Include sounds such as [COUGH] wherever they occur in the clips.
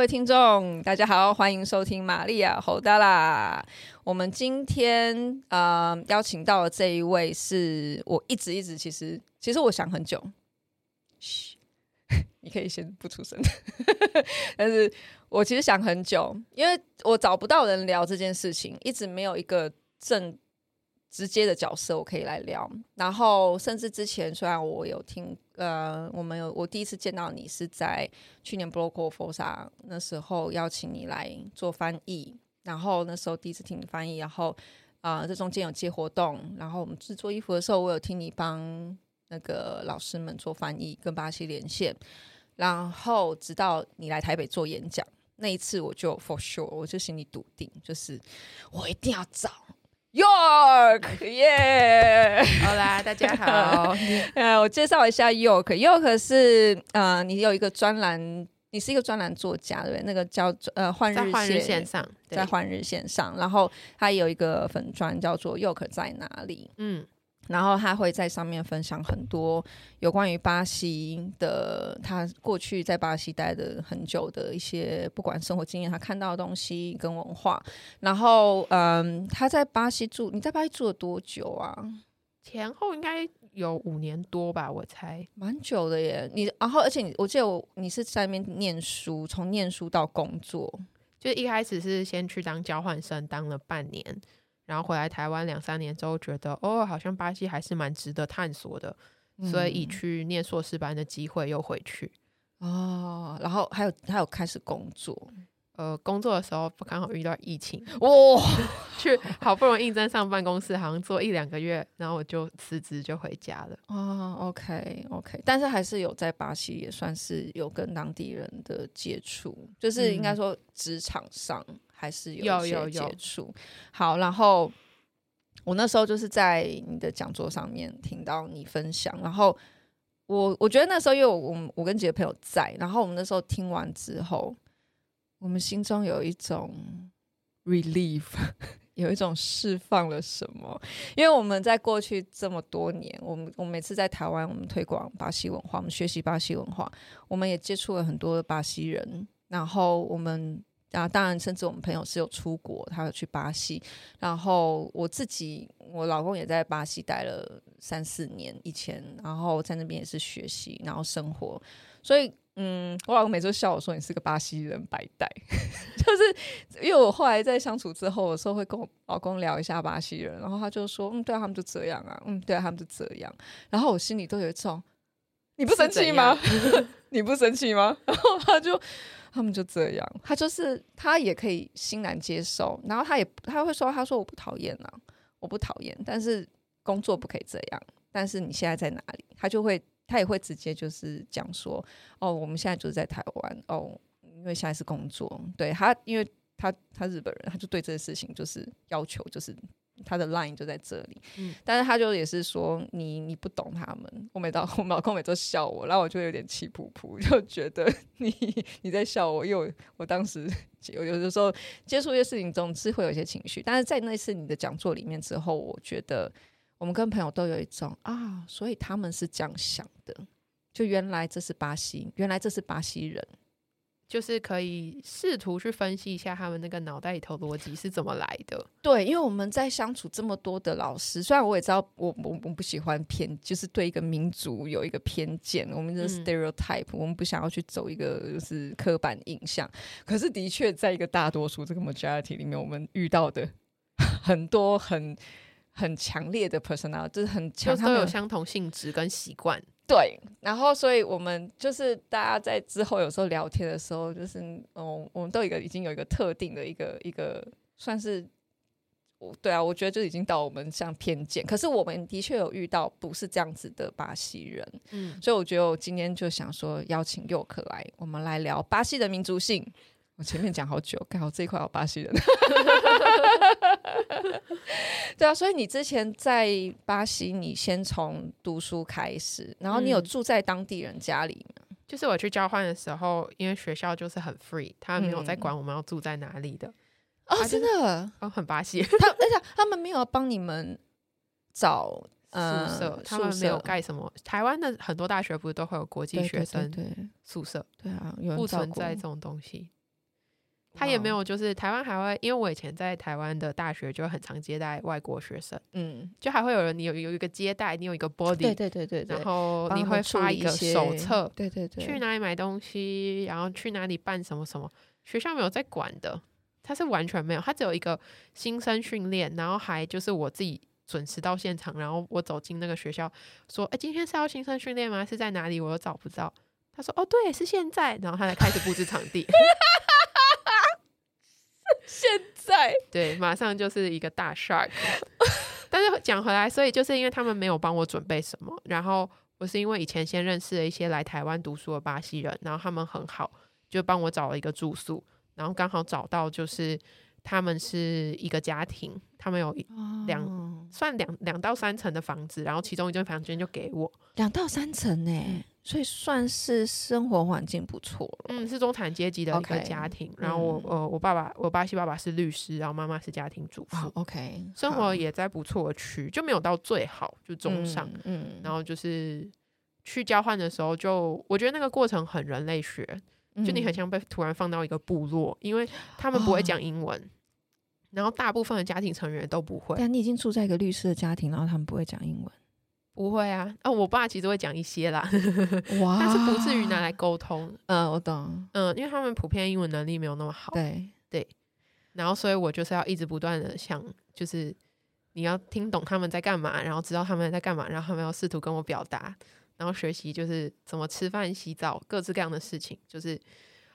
各位听众，大家好，欢迎收听玛利亚侯大啦。我们今天呃邀请到的这一位，是我一直一直其实其实我想很久，嘘，[LAUGHS] 你可以先不出声，[LAUGHS] 但是我其实想很久，因为我找不到人聊这件事情，一直没有一个正。直接的角色我可以来聊，然后甚至之前虽然我有听，呃，我们有我第一次见到你是在去年 Blogger Forza 那时候邀请你来做翻译，然后那时候第一次听你翻译，然后啊、这中间有接活动，然后我们制作衣服的时候，我有听你帮那个老师们做翻译跟巴西连线，然后直到你来台北做演讲那一次，我就 for sure 我就心里笃定，就是我一定要找。York，耶！好啦，大家好。[LAUGHS] 呃，我介绍一下 York。York 是呃，你有一个专栏，你是一个专栏作家，对不对？那个叫呃，换日线上，在换日线上。然后他有一个粉专叫做 York 在哪里？嗯。然后他会在上面分享很多有关于巴西的，他过去在巴西待的很久的一些，不管生活经验，他看到的东西跟文化。然后，嗯，他在巴西住，你在巴西住了多久啊？前后应该有五年多吧，我猜，蛮久的耶。你，然后，而且你，我记得我你是在那边念书，从念书到工作，就一开始是先去当交换生，当了半年。然后回来台湾两三年之后，觉得哦，好像巴西还是蛮值得探索的，嗯、所以以去念硕士班的机会又回去哦。然后还有还有开始工作，呃，工作的时候不刚好遇到疫情，哇、[LAUGHS] 哦，去好不容易应征上办公室，好像做一两个月，然后我就辞职就回家了。哦，OK OK，但是还是有在巴西也算是有跟当地人的接触，就是应该说职场上。嗯还是有一些接触，好，然后我那时候就是在你的讲座上面听到你分享，然后我我觉得那时候因为我我跟几个朋友在，然后我们那时候听完之后，我们心中有一种 relief，有一种释放了什么，因为我们在过去这么多年，我们我们每次在台湾，我们推广巴西文化，我们学习巴西文化，我们也接触了很多的巴西人，然后我们。啊，当然，甚至我们朋友是有出国，他有去巴西。然后我自己，我老公也在巴西待了三四年以前，然后在那边也是学习，然后生活。所以，嗯，我老公每次笑我说你是个巴西人白带，[LAUGHS] 就是因为我后来在相处之后，有时候会跟我老公聊一下巴西人，然后他就说，嗯，对啊，他们就这样啊，嗯，对啊，他们就这样。然后我心里都有一种，你不生气吗？[LAUGHS] 你不生气吗？[LAUGHS] 然后他就。他们就这样，他就是他也可以欣然接受，然后他也他会说，他说我不讨厌啊，我不讨厌，但是工作不可以这样。但是你现在在哪里？他就会他也会直接就是讲说，哦，我们现在就是在台湾哦，因为现在是工作。对他，因为他他日本人，他就对这个事情就是要求就是。他的 line 就在这里，嗯，但是他就也是说你你不懂他们，我每到 [LAUGHS] 我老公每次笑我，然后我就有点气噗噗，[LAUGHS] 就觉得 [LAUGHS] 你你在笑我，因为我，我当时有有的时候接触一些事情总是会有一些情绪，但是在那次你的讲座里面之后，我觉得我们跟朋友都有一种啊，所以他们是这样想的，就原来这是巴西，原来这是巴西人。就是可以试图去分析一下他们那个脑袋里头逻辑是怎么来的。对，因为我们在相处这么多的老师，虽然我也知道我我我不喜欢偏，就是对一个民族有一个偏见，我们的 stereotype，、嗯、我们不想要去走一个就是刻板印象。可是的确，在一个大多数这个 majority 里面，我们遇到的 [LAUGHS] 很多很很强烈的 personality，就是很强，都有相同性质跟习惯。对，然后所以我们就是大家在之后有时候聊天的时候，就是嗯，我们都有一个已经有一个特定的一个一个算是，对啊，我觉得就已经到我们像偏见，可是我们的确有遇到不是这样子的巴西人，嗯，所以我觉得我今天就想说邀请 York 来，我们来聊巴西的民族性。我前面讲好久，刚好这一块有巴西人。[LAUGHS] [LAUGHS] 对啊，所以你之前在巴西，你先从读书开始，然后你有住在当地人家里吗？嗯，就是我去交换的时候，因为学校就是很 free，他们没有在管我们要住在哪里的。嗯、哦，真的，哦，很巴西。他而且他们没有帮你们找宿舍，他们没有盖什么。台湾的很多大学不是都会有国际学生宿舍？对啊，不存在这种东西。他也没有，就是台湾还会，因为我以前在台湾的大学就很常接待外国学生，嗯，就还会有人，你有有一个接待，你有一个 body，对对对对，然后你会发一个手册，对对对，去哪里买东西，然后去哪里办什么什么，学校没有在管的，他是完全没有，他只有一个新生训练，然后还就是我自己准时到现场，然后我走进那个学校，说，哎，今天是要新生训练吗？是在哪里？我又找不到，他说，哦，对，是现在，然后他才开始布置场地。[LAUGHS] [LAUGHS] 现在对，马上就是一个大 shark。[LAUGHS] 但是讲回来，所以就是因为他们没有帮我准备什么，然后我是因为以前先认识了一些来台湾读书的巴西人，然后他们很好，就帮我找了一个住宿，然后刚好找到就是他们是一个家庭，他们有两、哦、算两两到三层的房子，然后其中一间房间就给我两到三层呢。嗯所以算是生活环境不错了。嗯，是中产阶级的一个家庭。Okay, 然后我、嗯、呃，我爸爸，我巴西爸爸是律师，然后妈妈是家庭主妇。Oh, OK，生活也在不错的区，就没有到最好，就中上。嗯，嗯然后就是去交换的时候就，就我觉得那个过程很人类学，就你很像被突然放到一个部落，因为他们不会讲英文，哦、然后大部分的家庭成员都不会。但你已经住在一个律师的家庭，然后他们不会讲英文。不会啊，哦，我爸其实会讲一些啦，哇，但是不至于拿来沟通。嗯，我懂，嗯，因为他们普遍英文能力没有那么好。对对，然后所以我就是要一直不断的想，就是你要听懂他们在干嘛，然后知道他们在干嘛，然后他们要试图跟我表达，然后学习就是怎么吃饭、洗澡，各式各样的事情。就是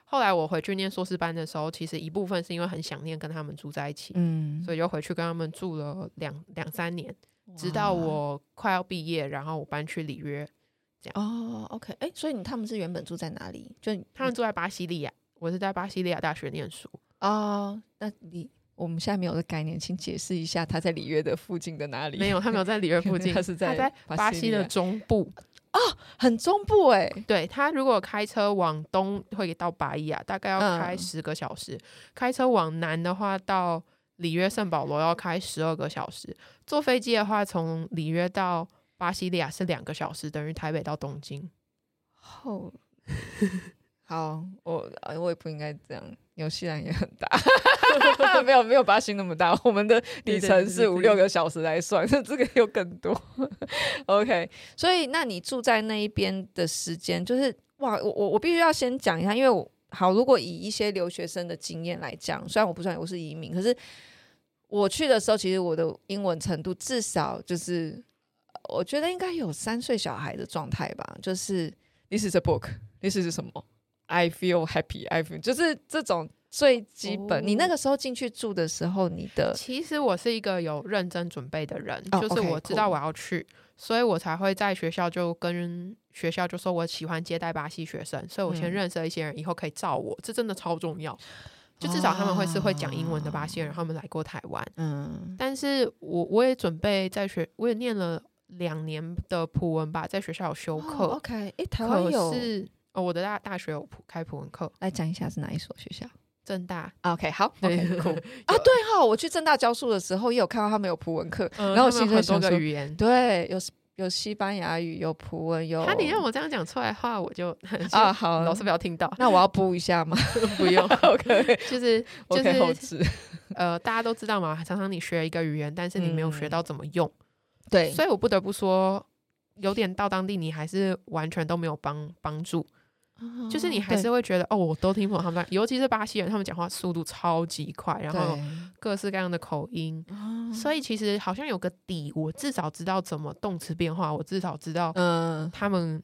后来我回去念硕士班的时候，其实一部分是因为很想念跟他们住在一起，嗯，所以就回去跟他们住了两两三年。直到我快要毕业，然后我搬去里约，这样哦。OK，哎、欸，所以你他们是原本住在哪里？就他们住在巴西利亚，我是在巴西利亚大学念书哦。那你我们现在没有这个概念，请解释一下他在里约的附近的哪里？没有，他没有在里约附近，[LAUGHS] 他是在巴西的中部哦，很中部哎、欸。对，他如果开车往东会到巴伊亚，大概要开十个小时；嗯、开车往南的话到。里约圣保罗要开十二个小时，坐飞机的话，从里约到巴西利亚是两个小时，等于台北到东京。好，[LAUGHS] 好，我我也不应该这样。纽西兰也很大，[LAUGHS] 没有没有巴西那么大。我们的里程是五六个小时来算，那 [LAUGHS] 这个又更多。OK，所以那你住在那一边的时间，就是哇，我我我必须要先讲一下，因为我。好，如果以一些留学生的经验来讲，虽然我不算我是移民，可是我去的时候，其实我的英文程度至少就是，我觉得应该有三岁小孩的状态吧。就是 This is a book，This [LAUGHS] is 什么？I feel happy，I feel 就是这种最基本。哦、你那个时候进去住的时候，你的其实我是一个有认真准备的人，哦、就是我知道我要去，哦 okay, cool、所以我才会在学校就跟。学校就说我喜欢接待巴西学生，所以我先认识了一些人，以后可以照我，这真的超重要。就至少他们会是会讲英文的巴西人，他们来过台湾。嗯，但是我我也准备在学，我也念了两年的普文吧，在学校有修课。OK，诶，台湾有是哦，我的大大学有普开普文课，来讲一下是哪一所学校？正大。OK，好，OK，[LAUGHS] 酷啊，对哈，我去正大教书的时候也有看到他们有普文课，然后有很多个语言，对，有。有西班牙语，有葡文，有。他你让我这样讲出来的话，我就啊好，老师不要听到。那我要补一下吗？[LAUGHS] 不用，[LAUGHS] [LAUGHS] OK，就是就是呃，大家都知道嘛，常常你学一个语言，但是你没有学到怎么用，对，所以我不得不说，有点到当地你还是完全都没有帮帮助。就是你还是会觉得哦，我都听不懂他们，尤其是巴西人，他们讲话速度超级快，然后各式各样的口音，所以其实好像有个底，我至少知道怎么动词变化，我至少知道嗯他们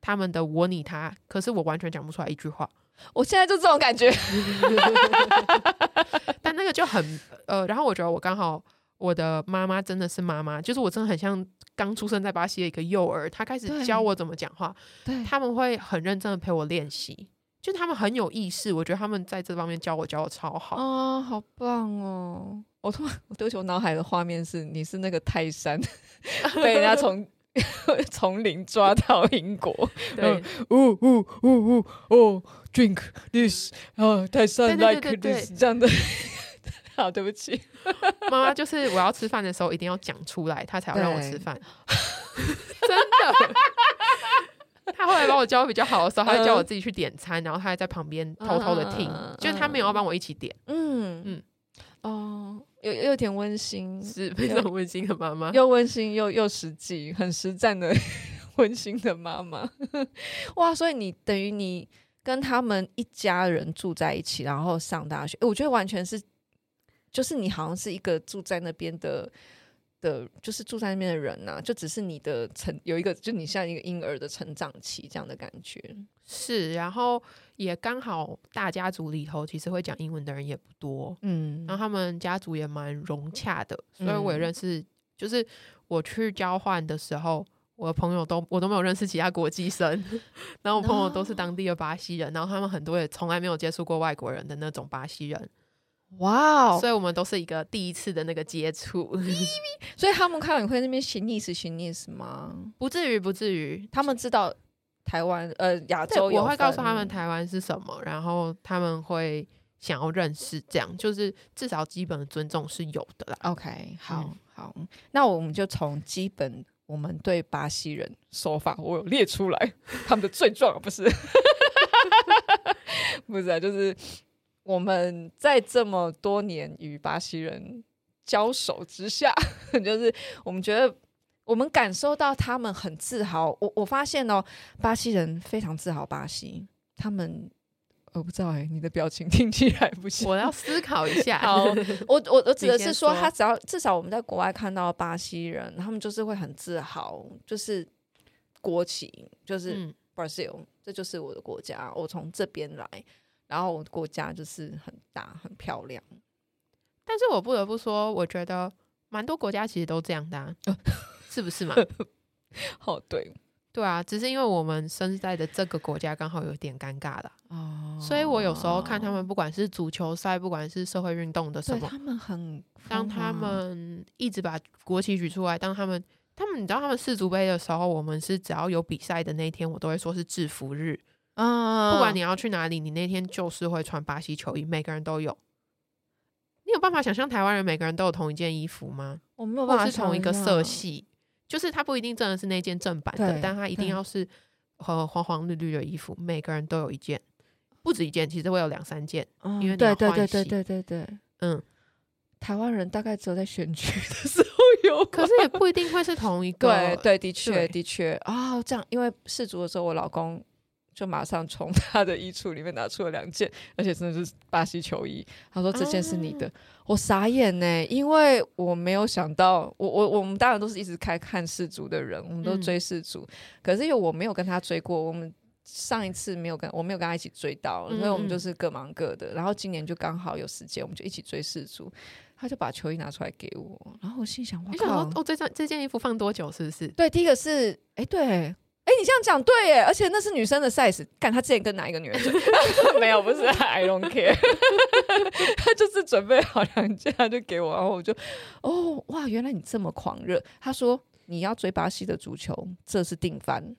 他们的我你他，可是我完全讲不出来一句话。[LAUGHS] 我现在就这种感觉，[LAUGHS] 但那个就很呃，然后我觉得我刚好我的妈妈真的是妈妈，就是我真的很像。刚出生在巴西的一个幼儿，他开始教我怎么讲话。对，他们会很认真的陪我练习，就他们很有意识。我觉得他们在这方面教我教的超好啊，好棒哦！我突然，对不起，我脑海的画面是你是那个泰山被人家从 [LAUGHS] 丛林抓到英国，[LAUGHS] 对，呜呜呜呜哦，drink this 啊，泰山 like this 这样的。好，对不起，[LAUGHS] 妈妈就是我要吃饭的时候一定要讲出来，她才要让我吃饭。[LAUGHS] 真的，她他后来把我教比较好的时候，他就叫我自己去点餐，然后他还在旁边偷偷的听，就是他没有要帮我一起点。嗯。嗯，哦，有有点温馨，是非常温馨的妈妈，又温馨又又实际，很实战的 [LAUGHS] 温馨的妈妈。哇，所以你等于你跟他们一家人住在一起，然后上大学，我觉得完全是，就是你好像是一个住在那边的。的，就是住在那边的人呐、啊，就只是你的成有一个，就你像一个婴儿的成长期这样的感觉。是，然后也刚好大家族里头其实会讲英文的人也不多，嗯，然后他们家族也蛮融洽的，所以我也认识。嗯、就是我去交换的时候，我的朋友都我都没有认识其他国际生，[LAUGHS] 然后我朋友都是当地的巴西人，然后他们很多也从来没有接触过外国人的那种巴西人。哇哦！所以我们都是一个第一次的那个接触，所以他们看到你会那边学历史学历史吗？不至于，不至于。他们知道台湾呃亚洲有，我会告诉他们台湾是什么，然后他们会想要认识，这样就是至少基本的尊重是有的啦。OK，好、嗯、好，那我们就从基本我们对巴西人说法，我有列出来他们的罪状，不是，[LAUGHS] 不是啊，就是。我们在这么多年与巴西人交手之下，[LAUGHS] 就是我们觉得我们感受到他们很自豪。我我发现哦，巴西人非常自豪巴西。他们我不知道哎，你的表情 [LAUGHS] 听起来不行。我要思考一下。[LAUGHS] 好，我我我指的是说，他只要至少我们在国外看到巴西人，他们就是会很自豪，就是国旗，就是 Brazil，嗯，这就是我的国家，我从这边来。然后我国家就是很大很漂亮，但是我不得不说，我觉得蛮多国家其实都这样的，啊，[LAUGHS] 是不是嘛？[LAUGHS] 哦，对，对啊，只是因为我们生在的这个国家刚好有点尴尬了，哦，所以我有时候看他们，不管是足球赛，不管是社会运动的什么，他们很，当他们一直把国旗举出来，当他们，他们，你知道他们世足杯的时候，我们是只要有比赛的那一天，我都会说是制服日。啊！不管你要去哪里，你那天就是会穿巴西球衣，每个人都有。你有办法想象台湾人每个人都有同一件衣服吗？我没有办法，是同一个色系，就是它不一定真的是那件正版的，但它一定要是和黄黄绿绿的衣服，每个人都有一件，不止一件，其实会有两三件，嗯、因为你。对对对对对对对，嗯，台湾人大概只有在选举的时候有，可是也不一定会是同一个。对对，的确的确啊，这样，因为世足的时候，我老公。就马上从 [LAUGHS] 他的衣橱里面拿出了两件，而且真的是巴西球衣。他说：“这件是你的。啊”我傻眼呢，因为我没有想到，我我我们当然都是一直开看世足的人，我们都追世足。嗯、可是因为我没有跟他追过，我们上一次没有跟我没有跟他一起追到，所以我们就是各忙各的。然后今年就刚好有时间，我们就一起追世足。他就把球衣拿出来给我，然后我心想：“我靠，哦，这件这件衣服放多久？是不是？”对，第一个是，哎，对。哎、欸，你这样讲对耶，而且那是女生的 size。看她之前跟哪一个女人 [LAUGHS] 没有，不是，I don't care。[LAUGHS] 她就是准备好两件，她就给我，然后我就，哦，哇，原来你这么狂热。她说你要追巴西的足球，这是定番。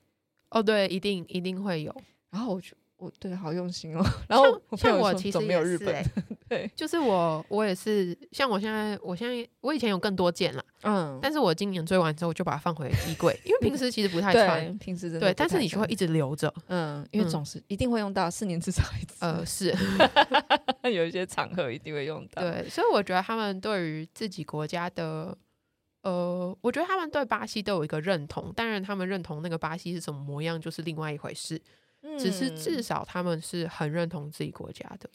哦，对，一定一定会有。然后我就。我对，好用心哦。[LAUGHS] 然后像我其实没有日本，欸、对，就是我我也是，像我现在，我现在我以前有更多件了，嗯，但是我今年追完之后就把它放回衣柜，因为平时其实不太 [LAUGHS] 穿，平时真的对，但是你就会一直留着，嗯，因为总是一定会用到，四年至少一次，呃，是 [LAUGHS] 有一些场合一定会用到，对，所以我觉得他们对于自己国家的，呃，我觉得他们对巴西都有一个认同，当然他们认同那个巴西是什么模样，就是另外一回事。只是至少他们是很认同自己国家的。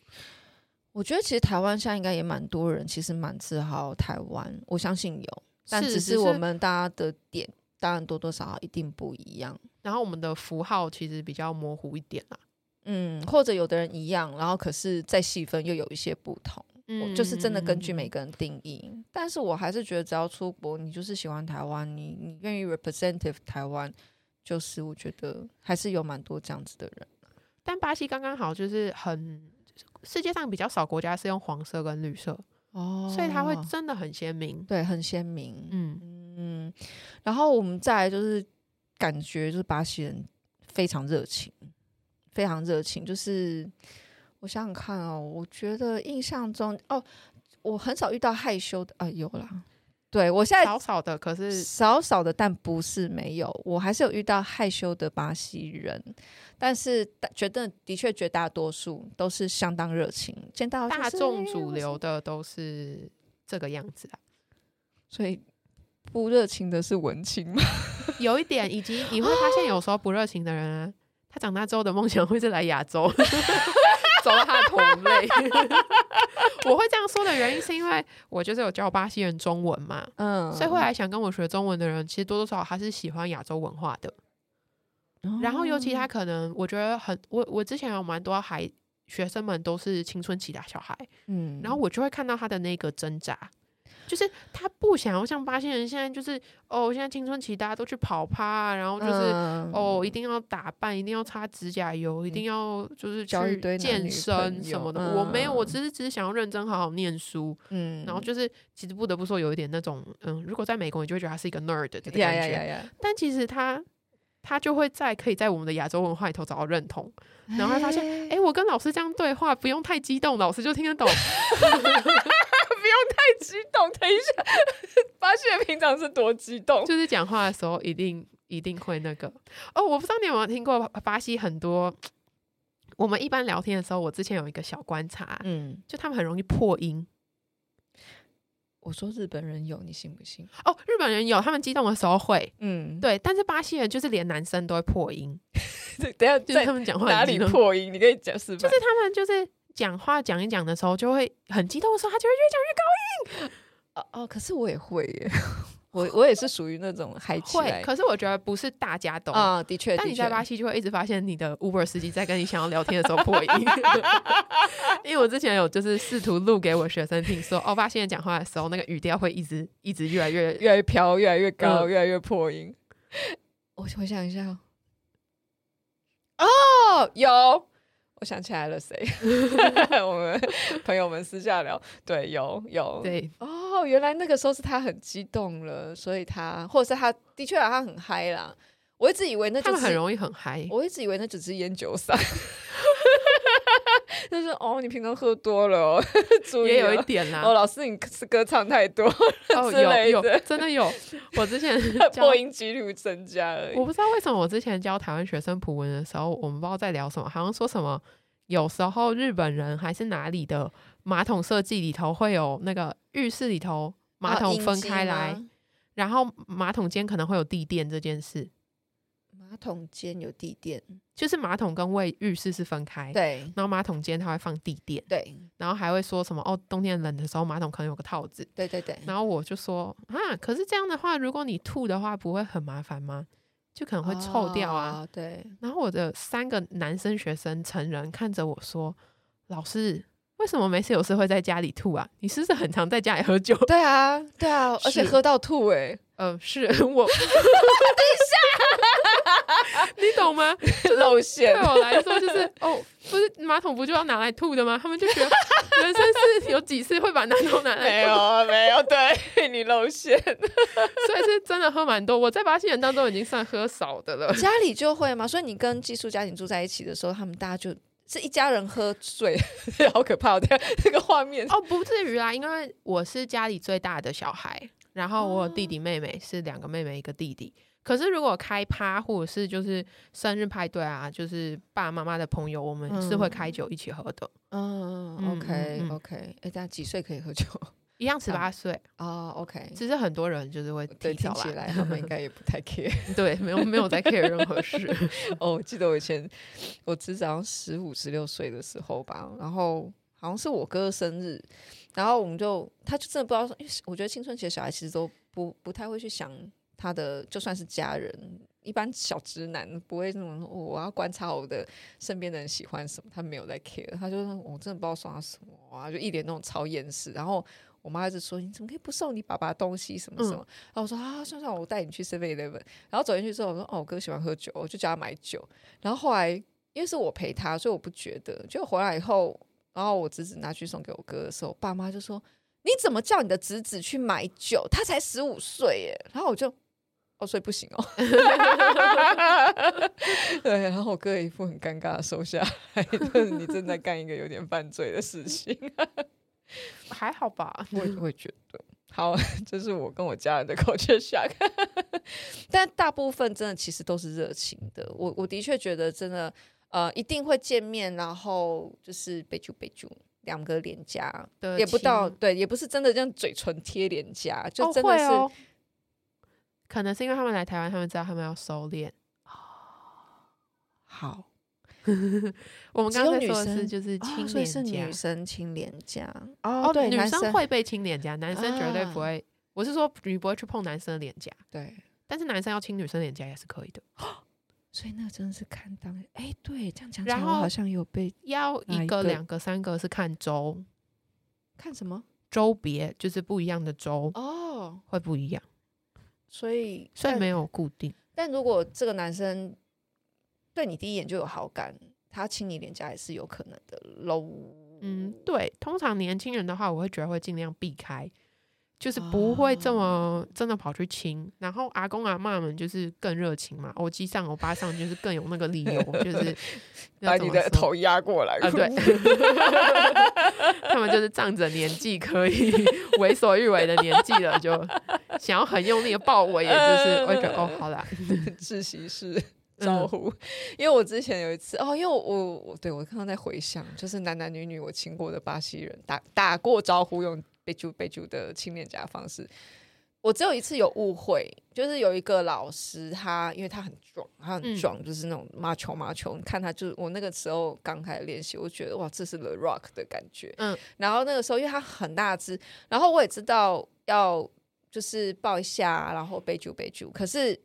我觉得其实台湾现在应该也蛮多人，其实蛮自豪台湾。我相信有，但只是我们大家的点当然多多少少一定不一样。然后我们的符号其实比较模糊一点啦。嗯，或者有的人一样，然后可是再细分又有一些不同。嗯，就是真的根据每个人定义。但是我还是觉得只要出国，你就是喜欢台湾，你你愿意 representative 台湾。就是我觉得还是有蛮多这样子的人，但巴西刚刚好就是很世界上比较少国家是用黄色跟绿色哦，所以它会真的很鲜明，对，很鲜明，嗯嗯。然后我们再来就是感觉就是巴西人非常热情，非常热情。就是我想想看哦，我觉得印象中哦，我很少遇到害羞的啊，有啦。对我现在少少的，可是少少的，但不是没有，我还是有遇到害羞的巴西人，但是觉得的确绝大多数都是相当热情，见到大众主流的都是这个样子啊，所以不热情的是文青吗？[LAUGHS] 有一点，以及你会发现有时候不热情的人啊，他长大之后的梦想会是来亚洲。走到他的同类，[LAUGHS] 我会这样说的原因是因为我就是有教巴西人中文嘛，嗯，所以后来想跟我学中文的人，其实多多少少他是喜欢亚洲文化的。哦、然后尤其他可能，我觉得很，我我之前有蛮多孩学生们都是青春期的小孩，嗯，然后我就会看到他的那个挣扎。就是他不想要像巴西人现在就是哦，现在青春期大家都去跑趴，然后就是、嗯、哦，一定要打扮，一定要擦指甲油，嗯、一定要就是去健身什么的。嗯、我没有，我只是只是想要认真好好念书。嗯，然后就是其实不得不说有一点那种嗯，如果在美国你就会觉得他是一个 nerd 的感觉。Yeah, yeah, yeah, yeah. 但其实他他就会在可以在我们的亚洲文化里头找到认同，然后他发现哎、欸，我跟老师这样对话不用太激动，老师就听得懂。[LAUGHS] 不用太激动，等一下，巴西人平常是多激动，就是讲话的时候一定一定会那个哦。我不知道你有没有听过巴西很多，我们一般聊天的时候，我之前有一个小观察，嗯，就他们很容易破音。我说日本人有，你信不信？哦，日本人有，他们激动的时候会，嗯，对。但是巴西人就是连男生都会破音。[LAUGHS] 等下，就是他们讲话哪里破音？你可以讲是吧？就是他们就是。讲话讲一讲的时候，就会很激动的时候，他就会越讲越高音。哦哦，可是我也会耶，[LAUGHS] 我我也是属于那种嗨起来。可是我觉得不是大家都啊、嗯，的确。但你在巴西就会一直发现你的 Uber 司机在跟你想要聊天的时候破音。[LAUGHS] 因为我之前有就是试图录给我学生听说，说哦，巴西人讲话的时候那个语调会一直一直越来越越来越飘，越来越高，嗯、越来越破音。我回想一下，哦，有。我想起来了，谁？[LAUGHS] 我们朋友们私下聊，对，有有，对，哦，原来那个时候是他很激动了，所以他，或者是他的确他很嗨啦。我一直以为那就是很容易很嗨，我一直以为那只是烟酒嗓。[LAUGHS] [LAUGHS] 就是哦，你平常喝多了，哦，[LAUGHS] 也有一点啦。哦，老师，你是歌唱太多哦，有有，真的有。[LAUGHS] 我之前破音几率增加而已。我不知道为什么我之前教台湾学生普文的时候，我们不知道在聊什么，好像说什么有时候日本人还是哪里的马桶设计里头会有那个浴室里头马桶分开来，哦，然后马桶间可能会有地垫这件事。马桶间有地垫，就是马桶跟卫浴室是分开，对。然后马桶间它会放地垫，对。然后还会说什么哦，冬天冷的时候马桶可能有个套子，对对对。然后我就说啊，可是这样的话，如果你吐的话，不会很麻烦吗？就可能会臭掉啊。哦、对。然后我的三个男生学生成人看着我说，老师。为什么没事有事会在家里吐啊？你是不是很常在家里喝酒？对啊，对啊，而且喝到吐哎、欸。嗯、呃，是我。等一下，你懂吗？露馅对我来说就是哦，不是马桶不就要拿来吐的吗？他们就觉得 [LAUGHS] 人生是有几次会把马桶拿来吐？没有，没有，对你露馅，[LAUGHS] 所以是真的喝蛮多。我在巴西人当中已经算喝少的了。家里就会嘛？所以你跟寄宿家庭住在一起的时候，他们大家就是一家人喝醉，[LAUGHS] 好可怕的那个画面哦，不至于啊，因为我是家里最大的小孩，然后我有弟弟妹妹，是两个妹妹一个弟弟。可是如果开趴或者是就是生日派对啊，就是爸爸妈妈的朋友，我们是会开酒一起喝的。嗯，嗯，OK OK，哎、欸，大家几岁可以喝酒？一样十八岁啊，OK。只是很多人就是会提听起来，他们应该也不太 care。[LAUGHS] 对，没有没有在 care 任何事。[LAUGHS] 哦，我记得我以前我侄子好像十五十六岁的时候吧，然后好像是我哥生日，然后我们就他就真的不知道说，因为我觉得青春期的小孩其实都不不太会去想他的，就算是家人，一般小直男不会那种、哦、我要观察我的身边的人喜欢什么，他没有在 care，他就说我真的不知道送他什么啊，就一脸那种超厌世，然后。我妈一直说：“你怎么可以不送你爸爸东西？什么什么？”嗯、然后我说：“啊，算算，我带你去 Seven Eleven。”然后走进去之后，我说：“哦，我哥喜欢喝酒，我就叫他买酒。”然后后来因为是我陪他，所以我不觉得。就回来以后，然后我侄子拿去送给我哥的时候，爸妈就说：“你怎么叫你的侄子去买酒？他才十五岁耶！”然后我就：“哦，所以不行哦。[LAUGHS] ”对，然后我哥一副很尴尬的收下来，[LAUGHS] 就是你正在干一个有点犯罪的事情。[LAUGHS] 还好吧，我也会觉得，好，这是我跟我家人的 culture shock，但大部分真的其实都是热情的。我我的确觉得真的，呃，一定会见面，然后就是备注备注，两个脸颊，也不到，对，也不是真的这样嘴唇贴脸颊，就真的是、哦哦，可能是因为他们来台湾，他们知道他们要收敛。好。我们刚刚说的是就是亲脸颊，女生亲脸颊哦，对，女生会被亲脸颊，男生绝对不会。我是说，你不会去碰男生的脸颊，对。但是男生要亲女生脸颊也是可以的。所以那真的是看当哎，对，这样讲起来，我好像有被要一个、两个、三个是看周，看什么周别，就是不一样的周哦，会不一样。所以所以没有固定。但如果这个男生。对你第一眼就有好感，他亲你脸颊也是有可能的喽。嗯，对，通常年轻人的话，我会觉得会尽量避开，就是不会这么真的跑去亲。然后阿公阿妈们就是更热情嘛，欧吉桑欧巴上就是更有那个理由，就是 [LAUGHS] 把你的头压过来啊，对，[LAUGHS] 他们就是仗着年纪可以 [LAUGHS] 为所欲为的年纪了，就想要很用力的抱我，也就是我觉得哦，好啦，窒息式。招呼，嗯、因为我之前有一次哦，因为我我对我刚刚在回想，就是男男女女我亲过的巴西人打打过招呼，用背啾背啾的亲脸颊方式。我只有一次有误会，就是有一个老师他，他因为他很壮，他很壮，嗯、就是那种马球马球。你看他，就是我那个时候刚开始练习，我觉得哇，这是 The Rock 的感觉。嗯，然后那个时候因为他很大只，然后我也知道要就是抱一下，然后背住背住，可是。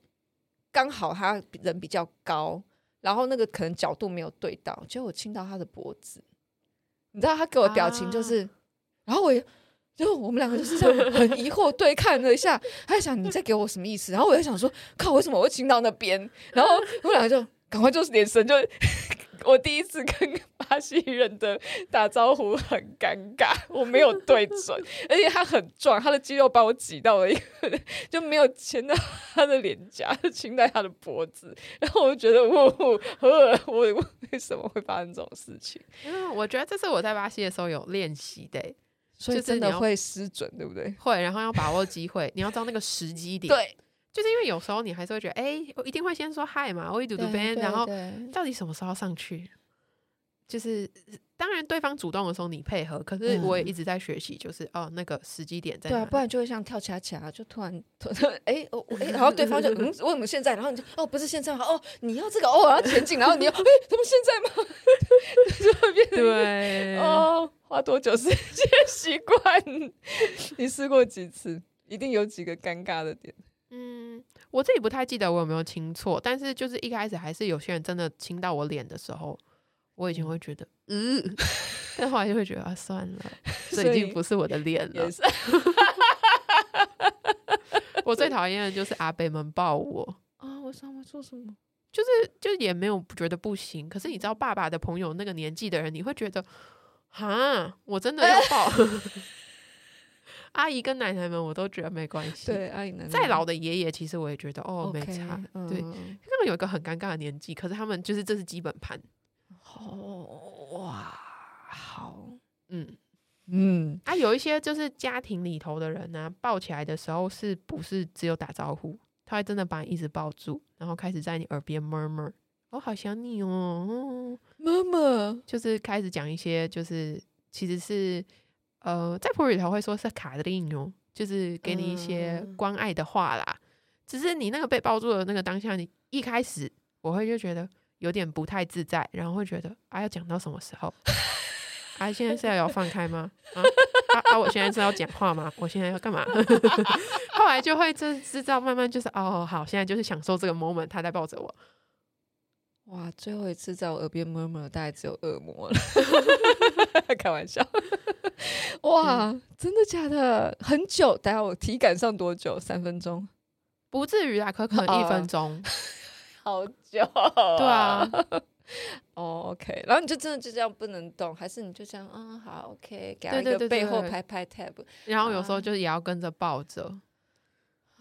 刚好他人比较高，然后那个可能角度没有对到，结果我亲到他的脖子，你知道他给我表情就是，啊、然后我就我们两个就是这样很疑惑对看了一下，他在想你在给我什么意思？然后我在想说，靠，为什么我会亲到那边？然后我们两个就 [LAUGHS] 赶快就是眼神就。[LAUGHS] 我第一次跟巴西人的打招呼很尴尬，我没有对准，而且他很壮，他的肌肉把我挤到了一个，就没有亲到他的脸颊，就亲在他的脖子，然后我就觉得，我我我为什么会发生这种事情？因为，我觉得这是我在巴西的时候有练习的，所以真的会失准，对不对？会，然后要把握机会，你要知道那个时机点。对。就是因为有时候你还是会觉得，哎、欸，我一定会先说嗨嘛，我一读读 band，然后到底什么时候上去？就是当然对方主动的时候你配合，可是我也一直在学习，就是、嗯、哦那个时机点在哪？对啊，不然就会像跳恰恰，就突然突然 [LAUGHS] 哎哦哎，然后对方就嗯为什么现在？然后你就哦不是现在吗？哦你要这个哦我要前进，然后你要哎怎么现在吗？[LAUGHS] 就会变成对哦花多久时间 [LAUGHS] 习惯？你试过几次？一定有几个尴尬的点。嗯，我自己不太记得我有没有亲错，但是就是一开始还是有些人真的亲到我脸的时候，我以前会觉得，[LAUGHS] 嗯，但后来就会觉得啊，算了，这已经不是我的脸了。我最讨厌的就是阿伯们抱我啊，我上面做什么？就是就也没有觉得不行，可是你知道爸爸的朋友那个年纪的人，你会觉得，哈，我真的要抱。[LAUGHS] [LAUGHS] 阿姨跟奶奶们，我都觉得没关系。对，阿姨奶奶再老的爷爷，其实我也觉得哦，okay, 没差。嗯、对，他们有一个很尴尬的年纪，可是他们就是这是基本盘。哦哇，好，嗯嗯。啊，有一些就是家庭里头的人呢、啊，抱起来的时候是不是只有打招呼？他会真的把你一直抱住，然后开始在你耳边 murmur，我好想你哦，妈妈，就是开始讲一些，就是其实是。呃，在普语里头会说是卡的令哦，就是给你一些关爱的话啦。嗯、只是你那个被抱住的那个当下，你一开始我会就觉得有点不太自在，然后会觉得啊，要讲到什么时候？[LAUGHS] 啊，现在是要要放开吗？啊啊啊！我现在是要讲话吗？我现在要干嘛？[LAUGHS] 后来就会就知道，慢慢就是哦，好，现在就是享受这个 moment，他在抱着我。哇，最后一次在我耳边 murmur，大概只有恶魔了。[LAUGHS] 开玩笑。哇，嗯、真的假的？很久，等下我体感上多久？三分钟？不至于啦，可可能一分钟。哦、好久、啊。对啊。[LAUGHS] 哦，OK。然后你就真的就这样不能动，还是你就这样？嗯，好，OK。给他一个背后拍拍 tab。然后有时候就是也要跟着抱着。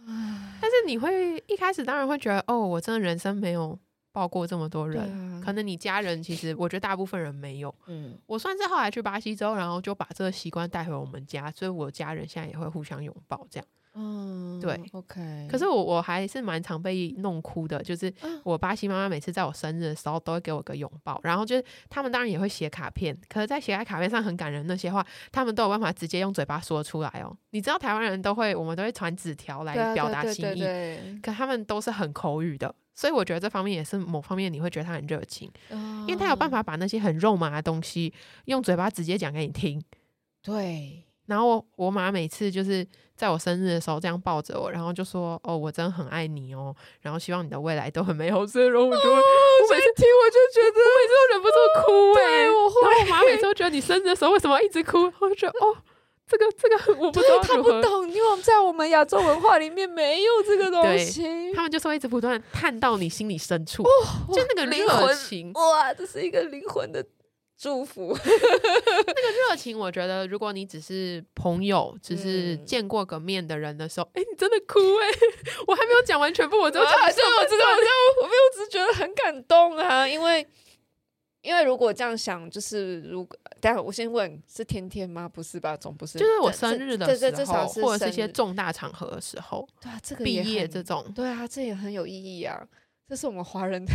啊、但是你会一开始当然会觉得，哦，我真的人生没有。抱过这么多人，啊、可能你家人其实我觉得大部分人没有。嗯，我算是后来去巴西之后，然后就把这个习惯带回我们家，所以我家人现在也会互相拥抱这样。嗯，对，OK。可是我我还是蛮常被弄哭的，就是我巴西妈妈每次在我生日的时候都会给我个拥抱，然后就是他们当然也会写卡片，可是，在写在卡片上很感人那些话，他们都有办法直接用嘴巴说出来哦。你知道台湾人都会，我们都会传纸条来表达心意，可他们都是很口语的，所以我觉得这方面也是某方面你会觉得他很热情，因为他有办法把那些很肉麻的东西用嘴巴直接讲给你听。对。然后我我妈每次就是在我生日的时候这样抱着我，然后就说：“哦，我真的很爱你哦，然后希望你的未来都很美好。”然后我就我每次听我就觉得，我每次都忍不住哭哎、欸！我会，然后我妈每次都觉得你生日的时候为什么一直哭？我就觉得哦，这个这个我不知道他不懂，因为我们在我们亚洲文化里面没有这个东西。他们就说一直不断探到你心里深处，哦、就那个灵魂哇，这是一个灵魂的。祝福那个热情，我觉得如果你只是朋友，只是见过个面的人的时候，哎、嗯欸，你真的哭哎、欸！我还没有讲完全部，我就讲，我知道，我知道，我没有，只是觉得很感动啊。因为，因为如果这样想，就是如果，待会我先问，是天天吗？不是吧？总不是，就是我生日的时候，对对对，或者是一些重大场合的时候，对啊，这个毕业这种，对啊，这也很有意义啊。这是我们华人的。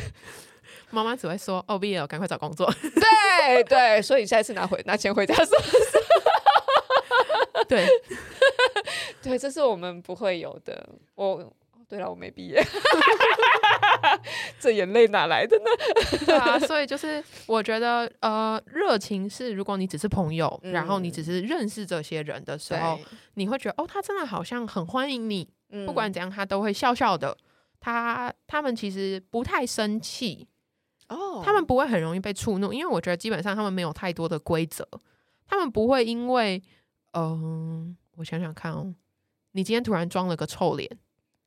妈妈只会说：“哦，毕业了，赶快找工作。[LAUGHS] ”对对，所以下一次拿回拿钱回家是不是？[LAUGHS] 对 [LAUGHS] 对，这是我们不会有的。我对了，我没毕业，这眼泪哪来的呢？对啊，所以就是我觉得，呃，热情是如果你只是朋友，嗯、然后你只是认识这些人的时候，你会觉得哦，他真的好像很欢迎你，嗯、不管怎样，他都会笑笑的。他他们其实不太生气。哦，他们不会很容易被触怒，因为我觉得基本上他们没有太多的规则，他们不会因为，嗯、我想想看哦，你今天突然装了个臭脸。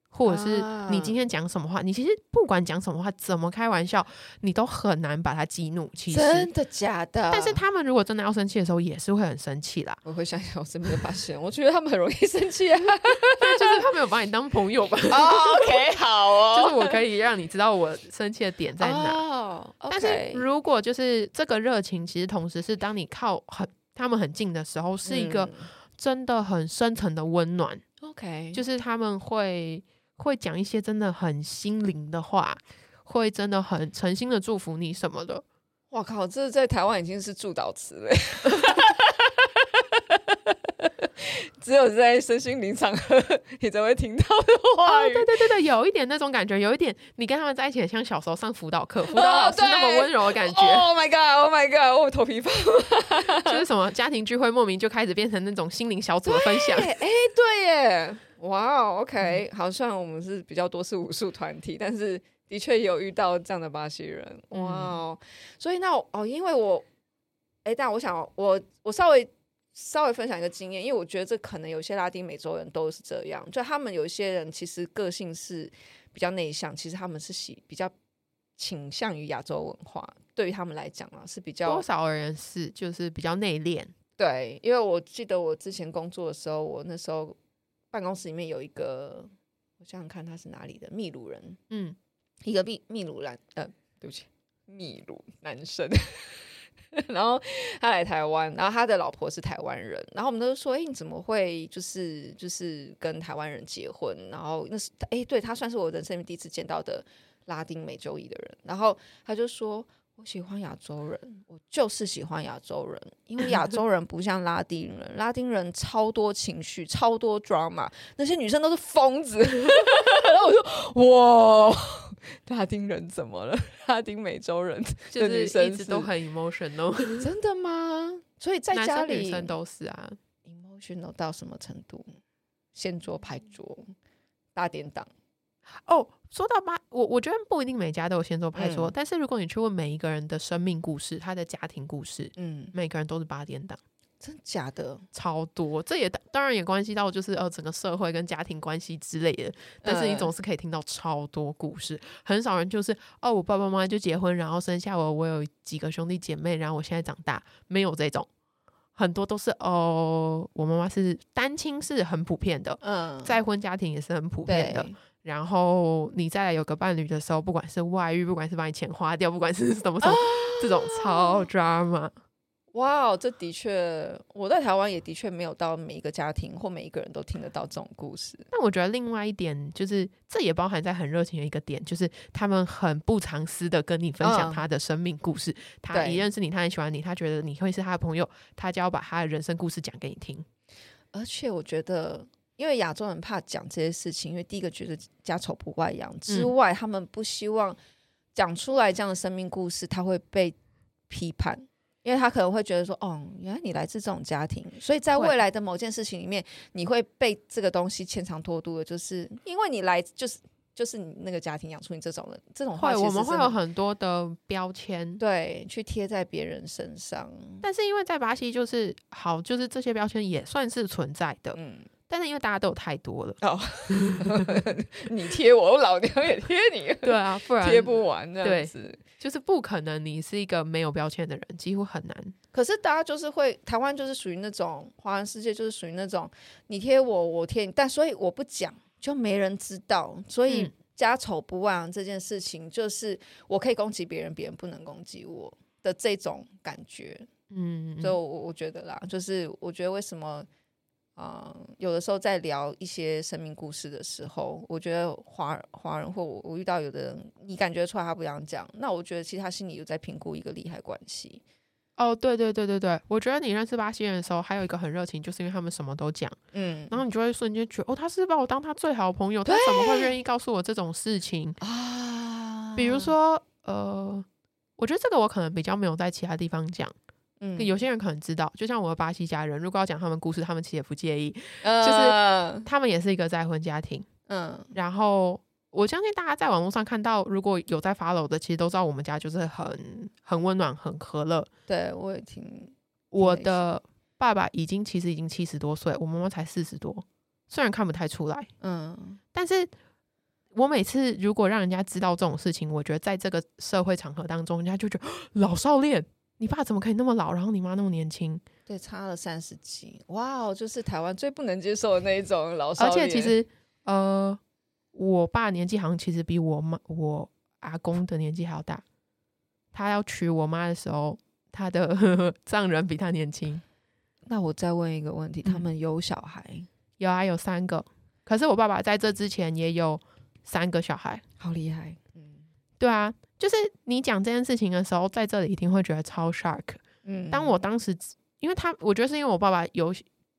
或者是你今天讲什么话，啊、你其实不管讲什么话，怎么开玩笑，你都很难把他激怒。其实真的假的？但是他们如果真的要生气的时候，也是会很生气啦。我会想想我身边的发现，我觉得他们很容易生气啊。[LAUGHS] 就是他们有把你当朋友吧？OK，[LAUGHS] 好哦。就是我可以让你知道我生气的点在哪。哦 okay、但是如果就是这个热情，其实同时是当你靠很他们很近的时候，是一个真的很深层的温暖。OK，就是他们会。会讲一些真的很心灵的话，会真的很诚心的祝福你什么的。我靠，这在台湾已经是祝祷词了。[LAUGHS] 只有在身心灵场合，[LAUGHS] 你才会听到的话语。哦，对对对对，有一点那种感觉，有一点你跟他们在一起，很像小时候上辅导课，辅导老师那么温柔的感觉。Oh my god！Oh my god！我头皮发麻。[LAUGHS] 就是什么家庭聚会，莫名就开始变成那种心灵小组的分享。哎，对耶。哇哦，OK，好，虽然我们是比较多是武术团体，但是的确有遇到这样的巴西人。哇哦，嗯、所以那哦，因为我，哎，但我想我我稍微稍微分享一个经验，因为我觉得这可能有些拉丁美洲人都是这样，就他们有一些人其实个性是比较内向，其实他们是喜比较倾向于亚洲文化，对于他们来讲啊是比较多少人是就是比较内敛。对，因为我记得我之前工作的时候，我那时候。办公室里面有一个，我想想看他是哪里的秘鲁人，嗯，一个秘秘鲁男，呃，对不起，秘鲁男生，然后他来台湾，然后他的老婆是台湾人，然后我们都说，哎，你怎么会就是就是跟台湾人结婚？然后那是，哎，对，他算是我人生里面第一次见到的拉丁美洲裔的人，然后他就说。我喜欢亚洲人，我就是喜欢亚洲人，因为亚洲人不像拉丁人，拉丁人超多情绪，超多 drama，那些女生都是疯子。[LAUGHS] 然后我说：“哇，拉丁人怎么了？[LAUGHS] 拉丁美洲人的女生一直都很 emotional，[LAUGHS] 真的吗？所以在家里女生都是啊，emotional 到什么程度？先桌拍桌，大点档。”哦，说到八，我我觉得不一定每家都有先做派说，嗯、但是如果你去问每一个人的生命故事，他的家庭故事，嗯，每个人都是八点档，真假的？超多，这也当然也关系到就是呃整个社会跟家庭关系之类的，但是你总是可以听到超多故事，嗯、很少人就是哦我爸爸妈妈就结婚，然后生下我，我有几个兄弟姐妹，然后我现在长大，没有这种，很多都是哦我妈妈是单亲是很普遍的，嗯，再婚家庭也是很普遍的。然后你再来有个伴侣的时候，不管是外遇，不管是把你钱花掉，不管是什么什么，啊、这种超 drama。哇，这的确，我在台湾也的确没有到每一个家庭或每一个人都听得到这种故事。但我觉得另外一点就是，这也包含在很热情的一个点，就是他们很不藏私的跟你分享他的生命故事。嗯、他一认识你，他很喜欢你，他觉得你会是他的朋友，他就要把他的人生故事讲给你听。而且我觉得。因为亚洲人怕讲这些事情，因为第一个觉得家丑不外扬之外，嗯、他们不希望讲出来这样的生命故事，他会被批判，因为他可能会觉得说，哦，原来你来自这种家庭，所以在未来的某件事情里面，你会被这个东西牵肠拖肚的，就是因为你来，就是就是你那个家庭养出你这种人，这种话我们会有很多的标签，对，去贴在别人身上。但是因为在巴西，就是好，就是这些标签也算是存在的，嗯。但是因为大家都有太多了，哦，[LAUGHS] 你贴我，我老娘也贴你，对啊，不然贴不完这样子，对，就是不可能。你是一个没有标签的人，几乎很难。可是大家就是会，台湾就是属于那种华人世界，就是属于那种你贴我，我贴你，但所以我不讲，就没人知道。所以家丑不外扬这件事情，就是我可以攻击别人，别人不能攻击我的这种感觉。嗯，所以我我觉得啦，就是我觉得为什么。嗯，有的时候在聊一些生命故事的时候，我觉得华华人或我我遇到有的人，你感觉出来他不想讲，那我觉得其实他心里有在评估一个利害关系。哦，对对对对对，我觉得你认识巴西人的时候，还有一个很热情，就是因为他们什么都讲，嗯，然后你就会瞬间觉得，哦，他是把我当他最好的朋友，他怎么会愿意告诉我这种事情啊？比如说，呃，我觉得这个我可能比较没有在其他地方讲。嗯，有些人可能知道，就像我的巴西家人，如果要讲他们故事，他们其实也不介意，呃、就是他们也是一个再婚家庭，嗯，然后我相信大家在网络上看到，如果有在 follow 的，其实都知道我们家就是很很温暖、很和乐。对，我也挺，我的爸爸已经其实已经七十多岁，我妈妈才四十多，虽然看不太出来，嗯，但是我每次如果让人家知道这种事情，我觉得在这个社会场合当中，人家就觉得 [GASPS] 老少恋。你爸怎么可以那么老，然后你妈那么年轻？对，差了三十几，哇哦，就是台湾最不能接受的那一种老少。而且其实，呃，我爸年纪好像其实比我妈、我阿公的年纪还要大。他要娶我妈的时候，他的 [LAUGHS] 丈人比他年轻。那我再问一个问题，他们有小孩？嗯，有啊，有三个。可是我爸爸在这之前也有三个小孩，好厉害。嗯，对啊。就是你讲这件事情的时候，在这里一定会觉得超 shock。嗯，当我当时，因为他，我觉得是因为我爸爸有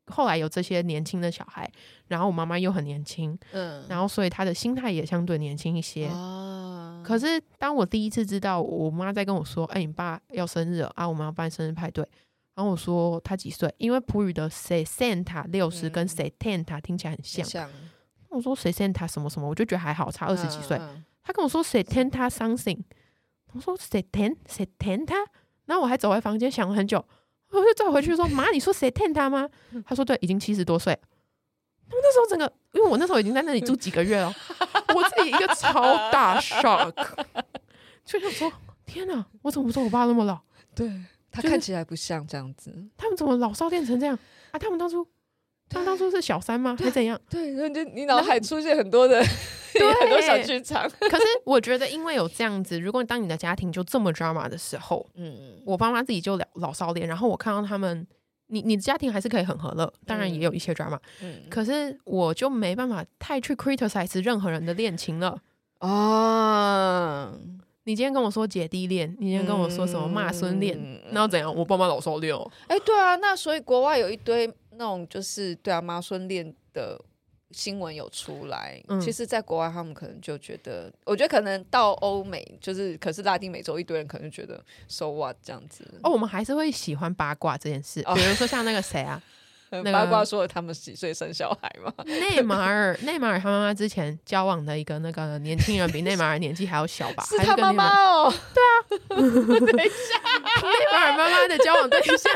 后来有这些年轻的小孩，然后我妈妈又很年轻，嗯，然后所以他的心态也相对年轻一些。哦，可是当我第一次知道我妈在跟我说：“哎，你爸要生日啊，我们要办生日派对。”然后我说他几岁？因为普语的 sessenta 六十跟 setenta 听起来很像。像我说 sessenta 什么什么，我就觉得还好，差二十几岁。嗯他跟我说 setenta something，我说 setenta setenta，然后我还走回房间想了很久，我就再回去说妈，你说 setenta 吗？他说对，已经七十多岁。那那时候整个，因为我那时候已经在那里住几个月了，[LAUGHS] 我自己一个超大 shock，[LAUGHS] 就想说天哪，我怎么不说我爸那么老？对，他看起来不像这样子，他们怎么老少恋成这样啊？他们当初。他们当初是小三吗？还怎样？[LAUGHS] 对，然后就你脑海出现很多的，[LAUGHS] 对，很多小剧场。可是我觉得，因为有这样子，如果当你的家庭就这么 drama 的时候，嗯，我爸妈自己就老老少恋，然后我看到他们，你你的家庭还是可以很和乐，当然也有一些 drama，嗯，可是我就没办法太去 criticize 任何人的恋情了。啊，你今天跟我说姐弟恋，你今天跟我说什么骂孙恋，那要怎样？我爸妈老少恋哦。哎，对啊，那所以国外有一堆。那种就是对啊，妈孙恋的新闻有出来。嗯、其实，在国外他们可能就觉得，我觉得可能到欧美，就是可是拉丁美洲一堆人可能就觉得 so what 这样子。哦，我们还是会喜欢八卦这件事，比如说像那个谁啊，[LAUGHS] 八卦说了他们几岁生小孩嘛。内马尔，内马尔他妈妈之前交往的一个那个年轻人比内马尔年纪还要小吧？[LAUGHS] 是他妈妈哦。对啊，[LAUGHS] 等一下，内马尔妈妈的交往对象。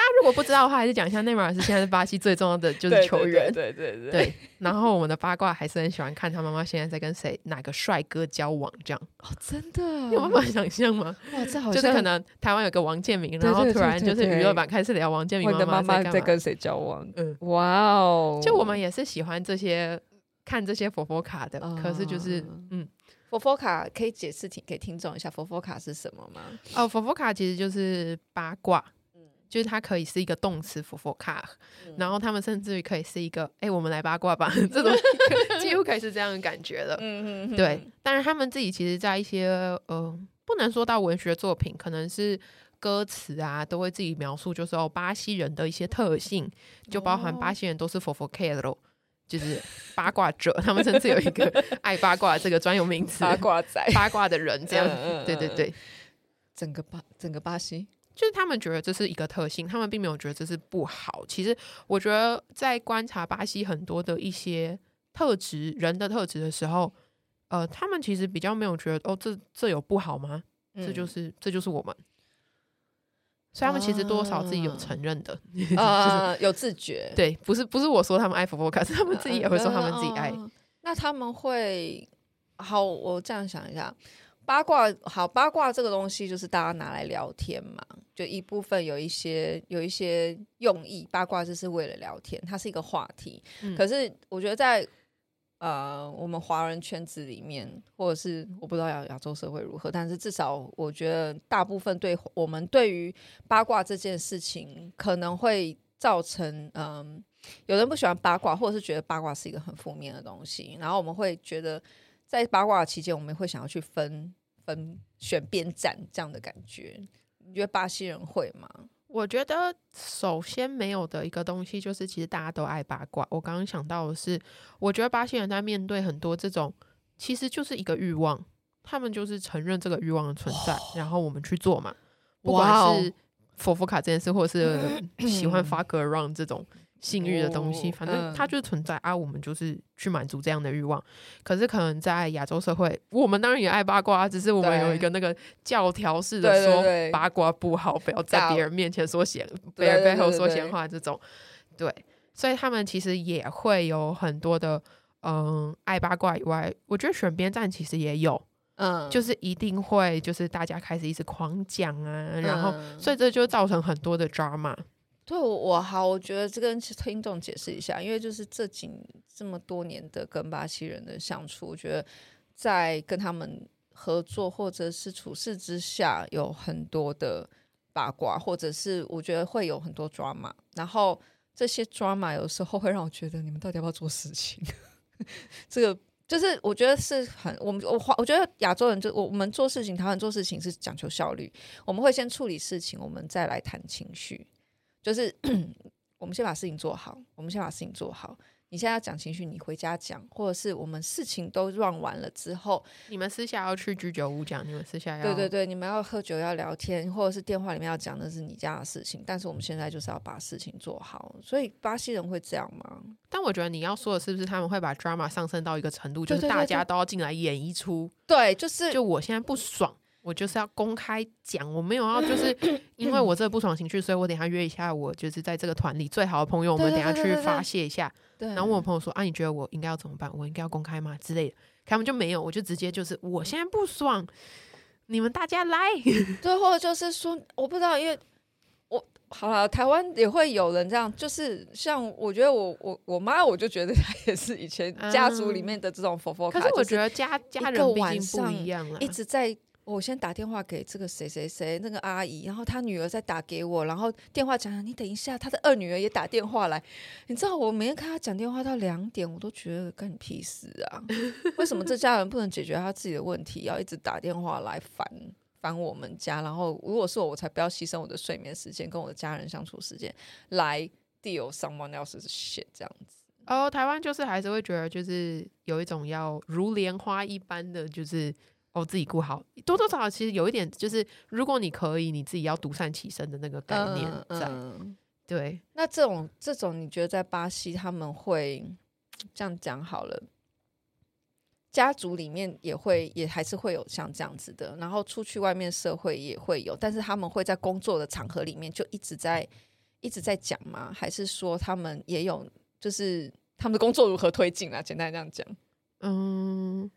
大家如如果不知道的话，还是讲一下，内马尔是现在是巴西最重要的就是球员。对对对。然后我们的八卦还是很喜欢看他妈妈现在在跟谁哪个帅哥交往这样。哦，真的？你有办法想象吗？哇，这好像就是可能台湾有个王建民，然后突然就是娱乐版开始聊王建民妈妈在，在跟谁交往。嗯，哇哦！就我们也是喜欢这些看这些佛佛卡的，哦、可是就是嗯。佛佛卡可以解释听给听众一下，佛佛卡是什么吗？哦，佛佛卡其实就是八卦，嗯，就是它可以是一个动词佛佛卡，嗯，然后他们甚至于可以是一个，哎，我们来八卦吧，[LAUGHS] 这种几乎可以是这样的感觉了，嗯嗯，对。但是他们自己其实，在一些呃，不能说到文学作品，可能是歌词啊，都会自己描述，就是哦，巴西人的一些特性，就包含巴西人都是佛佛卡罗。就是八卦者，他们甚至有一个 [LAUGHS] 爱八卦这个专有名词，八卦仔，八卦的人这样。嗯、对对对，整个巴整个巴西，就是他们觉得这是一个特性，他们并没有觉得这是不好。其实我觉得在观察巴西很多的一些特质，人的特质的时候，呃，他们其实比较没有觉得哦，这这有不好吗？嗯、这就是这就是我们。所以他们其实多少自己有承认的，[LAUGHS] 啊，有自觉。对，不是不是我说他们爱佛佛卡，是他们自己也会说他们自己爱。呃、那他们会好，我这样想一下，八卦好，八卦这个东西就是大家拿来聊天嘛，就一部分有一些有一些用意，八卦就是为了聊天，它是一个话题。嗯、可是我觉得在。呃，我们华人圈子里面，或者是我不知道亚亚洲社会如何，但是至少我觉得大部分对我们对于八卦这件事情，可能会造成嗯、呃，有人不喜欢八卦，或者是觉得八卦是一个很负面的东西，然后我们会觉得在八卦期间，我们会想要去分分选边站这样的感觉。你觉得巴西人会吗？我觉得首先没有的一个东西就是，其实大家都爱八卦。我刚刚想到的是，我觉得巴西人在面对很多这种，其实就是一个欲望，他们就是承认这个欲望的存在，然后我们去做嘛，不管是佛佛卡这件事，或者是喜欢 [CLEARS THROAT] fuck around 这种。性欲的东西，反正它就是存在、嗯、啊，我们就是去满足这样的欲望。可是可能在亚洲社会，我们当然也爱八卦，只是我们有一个那个教条式的说八卦不好，不要在别人面前说闲，别人背后说闲话这种。对，所以他们其实也会有很多的嗯爱八卦以外，我觉得选边站其实也有，嗯，就是一定会就是大家开始一直狂讲啊，嗯、然后所以这就造成很多的 drama。对，我好，我觉得这跟听众解释一下，因为就是这几这么多年的跟巴西人的相处，我觉得在跟他们合作或者是处事之下，有很多的八卦，或者是我觉得会有很多 drama，然后这些 drama 有时候会让我觉得你们到底要不要做事情？[LAUGHS] 这个就是我觉得是很我们我我觉得亚洲人就我我们做事情，台湾做事情是讲求效率，我们会先处理事情，我们再来谈情绪。就是我们先把事情做好，我们先把事情做好。你现在要讲情绪，你回家讲，或者是我们事情都 run 完了之后，你们私下要去居酒屋讲，你们私下要对对对，你们要喝酒要聊天，或者是电话里面要讲的是你家的事情。但是我们现在就是要把事情做好，所以巴西人会这样吗？但我觉得你要说的是不是他们会把 drama 上升到一个程度，就是大家都要进来演一出？对，就是就我现在不爽。我就是要公开讲，我没有要，就是 [COUGHS] 因为我这个不爽情绪，所以我等下约一下，我就是在这个团里最好的朋友，我们等下去发泄一下。然后问我朋友说：“啊，你觉得我应该要怎么办？我应该要公开吗？”之类的，他们就没有，我就直接就是我现在不爽，你们大家来。[LAUGHS] 对，或者就是说，我不知道，因为我好了，台湾也会有人这样，就是像我觉得我我我妈，我就觉得她也是以前家族里面的这种佛佛卡，可是我觉得家家人毕竟不一样了，一直在。我先打电话给这个谁谁谁那个阿姨，然后她女儿再打给我，然后电话讲，你等一下，她的二女儿也打电话来，你知道我每天看她讲电话到两点，我都觉得干你屁事啊！为什么这家人不能解决他自己的问题，要一直打电话来烦烦我们家？然后如果是我，我才不要牺牲我的睡眠时间跟我的家人相处时间来 deal someone else's shit 这样子。哦，台湾就是还是会觉得就是有一种要如莲花一般的就是。哦，自己顾好，多多少少其实有一点，就是如果你可以，你自己要独善其身的那个概念在。嗯嗯、对，那这种这种，你觉得在巴西他们会这样讲好了？家族里面也会，也还是会有像这样子的，然后出去外面社会也会有，但是他们会在工作的场合里面就一直在一直在讲吗？还是说他们也有，就是他们的工作如何推进啊？简单这样讲，嗯，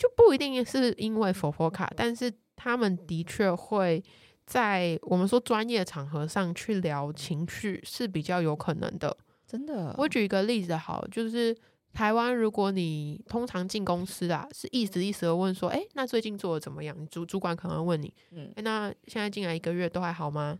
就不一定是因为佛佛卡，但是他们的确会在我们说专业场合上去聊情绪是比较有可能的。真的，我举一个例子好，就是。台湾，如果你通常进公司啊，是一时一时的问说，哎、欸，那最近做的怎么样？你主主管可能会问你，嗯，那现在进来一个月都还好吗？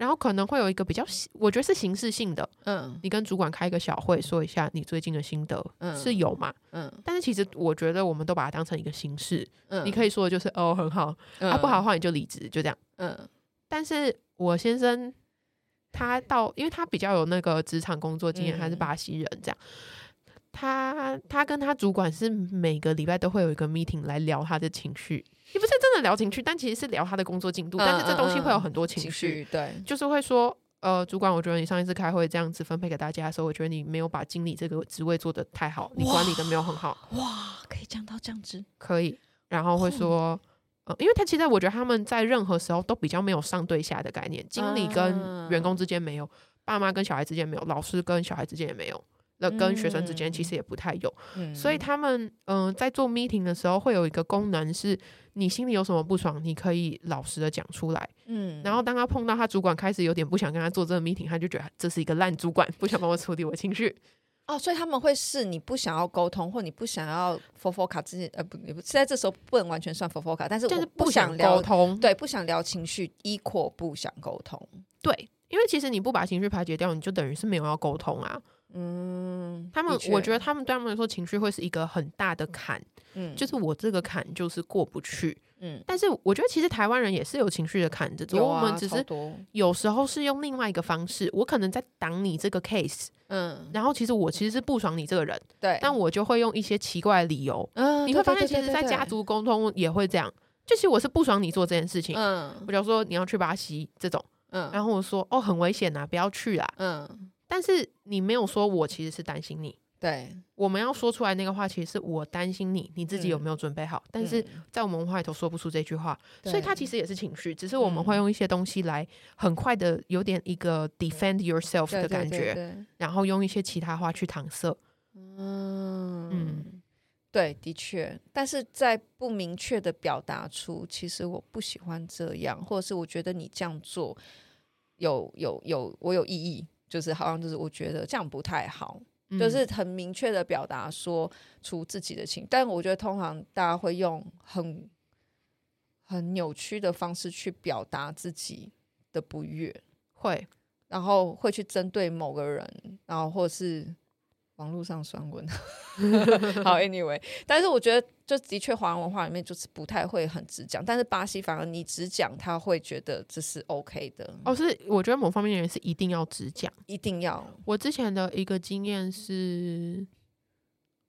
然后可能会有一个比较，我觉得是形式性的，嗯，你跟主管开一个小会，说一下你最近的心得，嗯，是有嘛，嗯，但是其实我觉得我们都把它当成一个形式，嗯，你可以说的就是哦很好，嗯、啊不好的话你就离职，就这样，嗯，但是我先生他到，因为他比较有那个职场工作经验，他是巴西人，这样。他他跟他主管是每个礼拜都会有一个 meeting 来聊他的情绪，也不是真的聊情趣，但其实是聊他的工作进度。嗯、但是这东西会有很多情绪，对，就是会说，呃，主管，我觉得你上一次开会这样子分配给大家的时候，我觉得你没有把经理这个职位做得太好，你管理的没有很好。哇，可以讲到这样子，可以。然后会说，呃，因为他其实我觉得他们在任何时候都比较没有上对下的概念，经理跟员工之间没有，爸妈跟小孩之间没有，老师跟小孩之间也没有。那跟学生之间其实也不太有，嗯、所以他们嗯、呃、在做 meeting 的时候会有一个功能是，你心里有什么不爽，你可以老实的讲出来。嗯，然后当他碰到他主管开始有点不想跟他做这个 meeting，他就觉得这是一个烂主管，不想帮我处理我情绪。哦，所以他们会是你不想要沟通，或你不想要 for for 卡之间，呃不，你不在这时候不能完全算 for for 卡，但是就是不想沟通，对，不想聊情绪，equal 不想沟通，对，因为其实你不把情绪排解掉，你就等于是没有要沟通啊。嗯，他们，我觉得他们对他们来说，情绪会是一个很大的坎，嗯，就是我这个坎就是过不去，嗯，但是我觉得其实台湾人也是有情绪的坎子，有啊，我们只是有时候是用另外一个方式，我可能在挡你这个 case，嗯，然后其实我其实是不爽你这个人，对，但我就会用一些奇怪的理由，嗯，你会发现其实，在家。族沟通也会这样，就其实我是不爽你做这件事情，嗯，我就说你要去巴西这种，嗯，然后我说哦很危险呐，不要去啦，嗯。但是你没有说，我其实是担心你。对，我们要说出来那个话，其实是我担心你，你自己有没有准备好？嗯、但是在我们文化里头说不出这句话，嗯、所以它其实也是情绪，只是我们会用一些东西来很快的有点一个 defend yourself 的感觉，然后用一些其他话去搪塞。嗯嗯，对，的确，但是在不明确的表达出，其实我不喜欢这样，或者是我觉得你这样做有有有我有异议。就是好像就是我觉得这样不太好，嗯、就是很明确的表达说出自己的情，但我觉得通常大家会用很很扭曲的方式去表达自己的不悦，会，然后会去针对某个人，然后或是。网络上酸文，[LAUGHS] 好，Anyway，但是我觉得，就的确华人文化里面就是不太会很直讲，但是巴西反而你直讲，他会觉得这是 OK 的。哦，是，我觉得某方面的人是一定要直讲，一定要。我之前的一个经验是，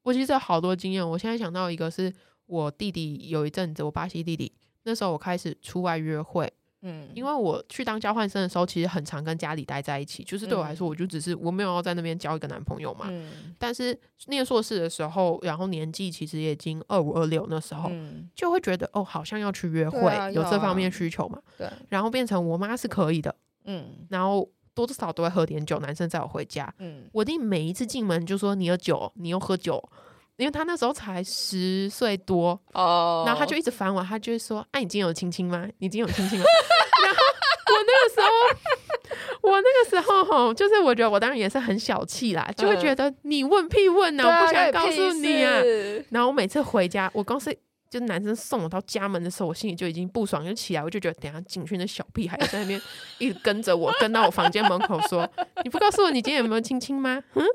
我其实有好多经验，我现在想到一个是我弟弟有一阵子，我巴西弟弟那时候我开始出外约会。嗯，因为我去当交换生的时候，其实很常跟家里待在一起。就是对我来说，我就只是我没有要在那边交一个男朋友嘛。嗯，但是念硕士的时候，然后年纪其实也已经二五二六那时候，嗯，就会觉得哦，好像要去约会，啊、有这方面需求嘛。对，然后变成我妈是可以的，嗯，然后多多少少都会喝点酒，男生载我回家，嗯，我弟每一次进门就说你有酒，你又喝酒。因为他那时候才十岁多哦，然后他就一直烦我，他就会说：“哎、啊，你今天有亲亲吗？你今天有亲亲吗？” [LAUGHS] 然后我那个时候，我那个时候吼，就是我觉得我当然也是很小气啦，就会觉得你问屁问呢、啊，我不想告诉你啊。然后我每次回家，我公司就男生送我到家门的时候，我心里就已经不爽，就起来，我就觉得等下进去那小屁孩在那边 [LAUGHS] 一直跟着我，跟到我房间门口说：“你不告诉我你今天有没有亲亲吗？”嗯。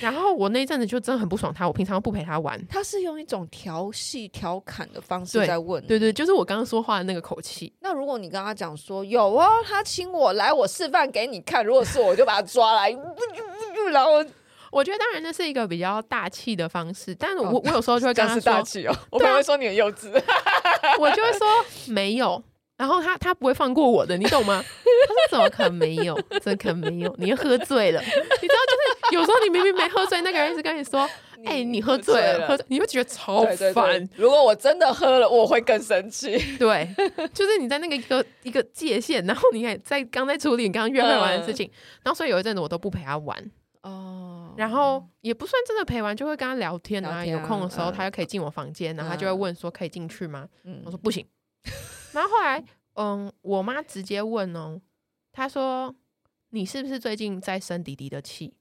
然后我那阵子就真的很不爽他，我平常不陪他玩。他是用一种调戏、调侃的方式在问，对对，就是我刚刚说话的那个口气。那如果你跟他讲说有哦，他亲我，来我示范给你看，如果是我，我就把他抓来，[LAUGHS] 然后 [LAUGHS] 我觉得当然那是一个比较大气的方式，但是我我有时候就会跟他说大气哦，我可能会说你很幼稚，[LAUGHS] 我就会说没有。然后他他不会放过我的，你懂吗？他说怎么可能没有？怎么可能没有？你又喝醉了，你知道就是。[LAUGHS] 有时候你明明没喝醉，那个人一直跟你说：“哎、欸，你喝醉了。”喝醉，你会觉得超烦。如果我真的喝了，我会更生气。[LAUGHS] 对，就是你在那个一个一个界限，然后你还在刚在处理你刚刚约会完的事情，嗯、然后所以有一阵子我都不陪他玩哦，然后也不算真的陪玩，就会跟他聊天啊。有空的时候，他就可以进我房间，嗯、然后他就会问说：“可以进去吗？”嗯、我说：“不行。”然后后来，嗯，我妈直接问哦，她说：“你是不是最近在生弟弟的气？”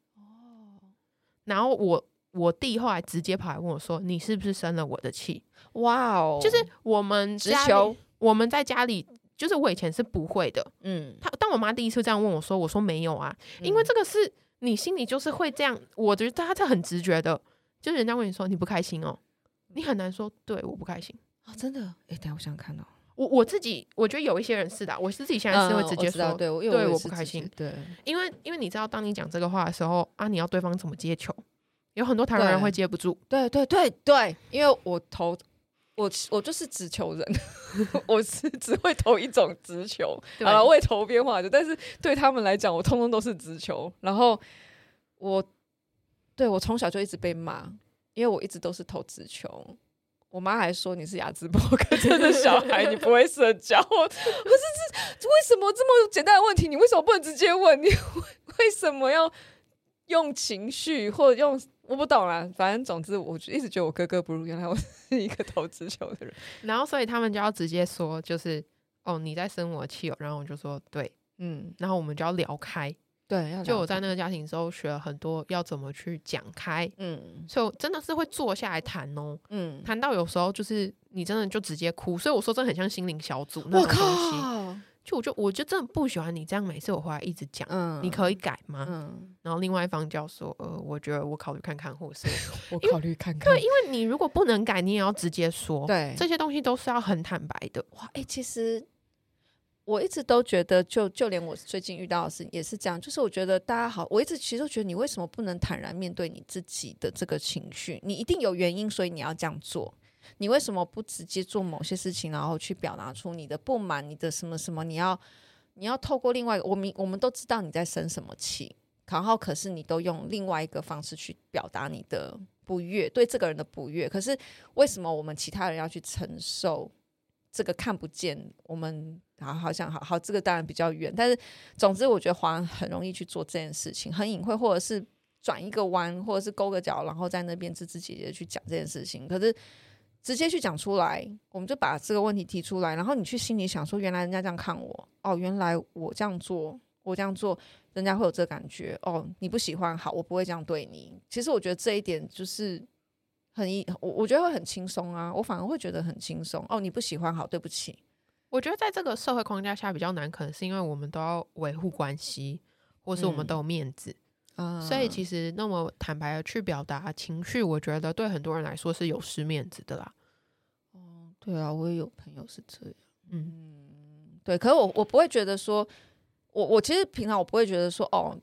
然后我我弟后来直接跑来问我说：“你是不是生了我的气？”哇哦！就是我们家里，我们在家里，就是我以前是不会的。嗯，他当我妈第一次这样问我说：“我说没有啊，因为这个是你心里就是会这样。”我觉得他是很直觉的，就是人家问你说你不开心哦，你很难说对我不开心啊，真的。哎，等下我想看哦。我我自己我觉得有一些人是的，我是自己现在是会直接说对，因为我不开心，对，因为因为你知道，当你讲这个话的时候啊，你要对方怎么接球？有很多台湾人会接不住，对对对对，因为我投我我就是直球人，[LAUGHS] 我是只会投一种直球，好了，我也投变化球，但是对他们来讲，我通通都是直球。然后我对我从小就一直被骂，因为我一直都是投直球。我妈还说你是雅兹伯格症的小孩，你不会社交。[LAUGHS] 可是这为什么这么简单的问题，你为什么不能直接问？你 [LAUGHS] 为什么要用情绪或者用？我不懂啦，反正总之，我一直觉得我格格不入。原来我 [LAUGHS] 是一个投资球的人，然后所以他们就要直接说，就是哦，你在生我气哦。然后我就说对，嗯，然后我们就要聊开。对，就我在那个家庭之后学了很多要怎么去讲开，嗯，所以我真的是会坐下来谈哦，嗯，谈到有时候就是你真的就直接哭，所以我说真的很像心灵小组那种东西。靠就我就我就真的不喜欢你这样每次我回来一直讲，嗯，你可以改吗？嗯，然后另外一方就要说，呃，我觉得我考虑看看，或是 [LAUGHS] 我考虑看看，对，因为你如果不能改，你也要直接说，对，这些东西都是要很坦白的。哇，哎、欸，其实。我一直都觉得就，就连我最近遇到的事情也是这样，就是我觉得大家好，我一直其实都觉得你为什么不能坦然面对你自己的这个情绪？你一定有原因，所以你要这样做。你为什么不直接做某些事情，然后去表达出你的不满，你的什么什么？你要你要透过另外一个，我们我们都知道你在生什么气，然后可是你都用另外一个方式去表达你的不悦，对这个人的不悦。可是为什么我们其他人要去承受这个看不见我们？好，好像好好，这个当然比较远，但是总之，我觉得华人很容易去做这件事情，很隐晦，或者是转一个弯，或者是勾个角，然后在那边自自己的去讲这件事情。可是直接去讲出来，我们就把这个问题提出来，然后你去心里想说，原来人家这样看我，哦，原来我这样做，我这样做，人家会有这感觉，哦，你不喜欢，好，我不会这样对你。其实我觉得这一点就是很一，我我觉得会很轻松啊，我反而会觉得很轻松。哦，你不喜欢，好，对不起。我觉得在这个社会框架下比较难，可能是因为我们都要维护关系，或是我们都有面子，嗯、所以其实那么坦白的去表达情绪，我觉得对很多人来说是有失面子的啦。哦，对啊，我也有朋友是这样，嗯，对。可是我我不会觉得说，我我其实平常我不会觉得说，哦，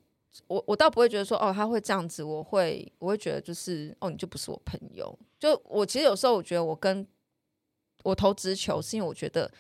我我倒不会觉得说，哦，他会这样子，我会我会觉得就是，哦，你就不是我朋友。就我其实有时候我觉得我跟我投直球，是因为我觉得。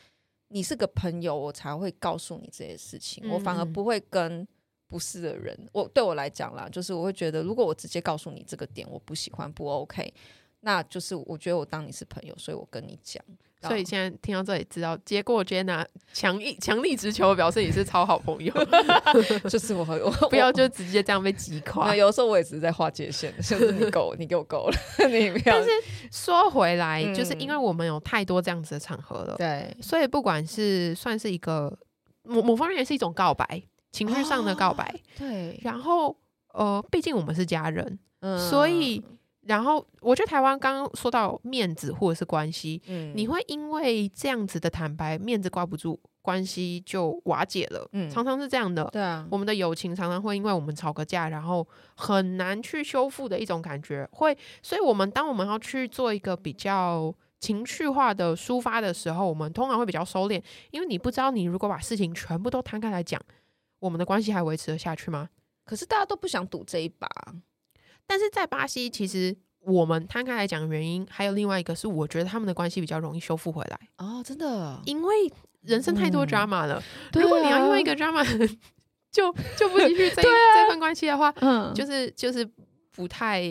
你是个朋友，我才会告诉你这些事情。嗯、我反而不会跟不是的人。我对我来讲啦，就是我会觉得，如果我直接告诉你这个点，我不喜欢，不 OK。那就是我觉得我当你是朋友，所以我跟你讲。所以现在听到这里，知道接过 Jenna 强力强力直球，表示你是超好朋友。[LAUGHS] 就是我，我不要就直接这样被击垮。有时候我也只是在划界限，就是你够，你给我够了。[LAUGHS] 你不要。但是说回来，嗯、就是因为我们有太多这样子的场合了，对，所以不管是算是一个某某方面，也是一种告白，情绪上的告白。哦、对。然后呃，毕竟我们是家人，嗯，所以。然后，我觉得台湾刚刚说到面子或者是关系，嗯，你会因为这样子的坦白，面子挂不住，关系就瓦解了，嗯，常常是这样的，对啊，我们的友情常常会因为我们吵个架，然后很难去修复的一种感觉，会，所以我们当我们要去做一个比较情绪化的抒发的时候，我们通常会比较收敛，因为你不知道你如果把事情全部都摊开来讲，我们的关系还维持得下去吗？可是大家都不想赌这一把。但是在巴西，其实我们摊开来讲原因，还有另外一个是，我觉得他们的关系比较容易修复回来哦，真的，因为人生太多 drama 了。如果你要因为一个 drama 就就不继续 [LAUGHS] 这、啊、这份关系的话，嗯，就是就是不太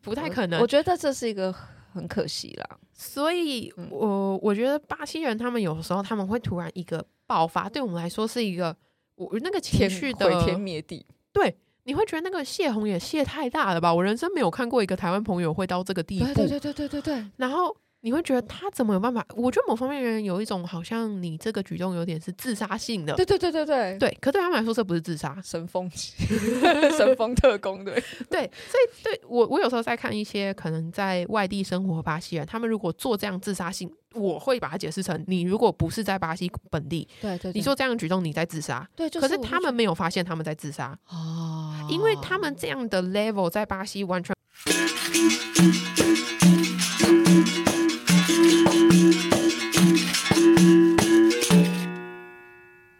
不太可能。我觉得这是一个很可惜啦。所以我我觉得巴西人他们有时候他们会突然一个爆发，对我们来说是一个我那个情绪的毁天灭地。对，你会觉得那个泄洪也泄太大了吧？我人生没有看过一个台湾朋友会到这个地步。对对对对对对。然后。你会觉得他怎么有办法？我觉得某方面人有一种好像你这个举动有点是自杀性的。对对对对对对。可对他们来说，这不是自杀，神风 [LAUGHS] 神风特工，对 [LAUGHS] 对。所以对我我有时候在看一些可能在外地生活巴西人，他们如果做这样自杀性，我会把它解释成你如果不是在巴西本地，对对，你做这样的举动，你在自杀。对，可是他们没有发现他们在自杀因为他们这样的 level 在巴西完全。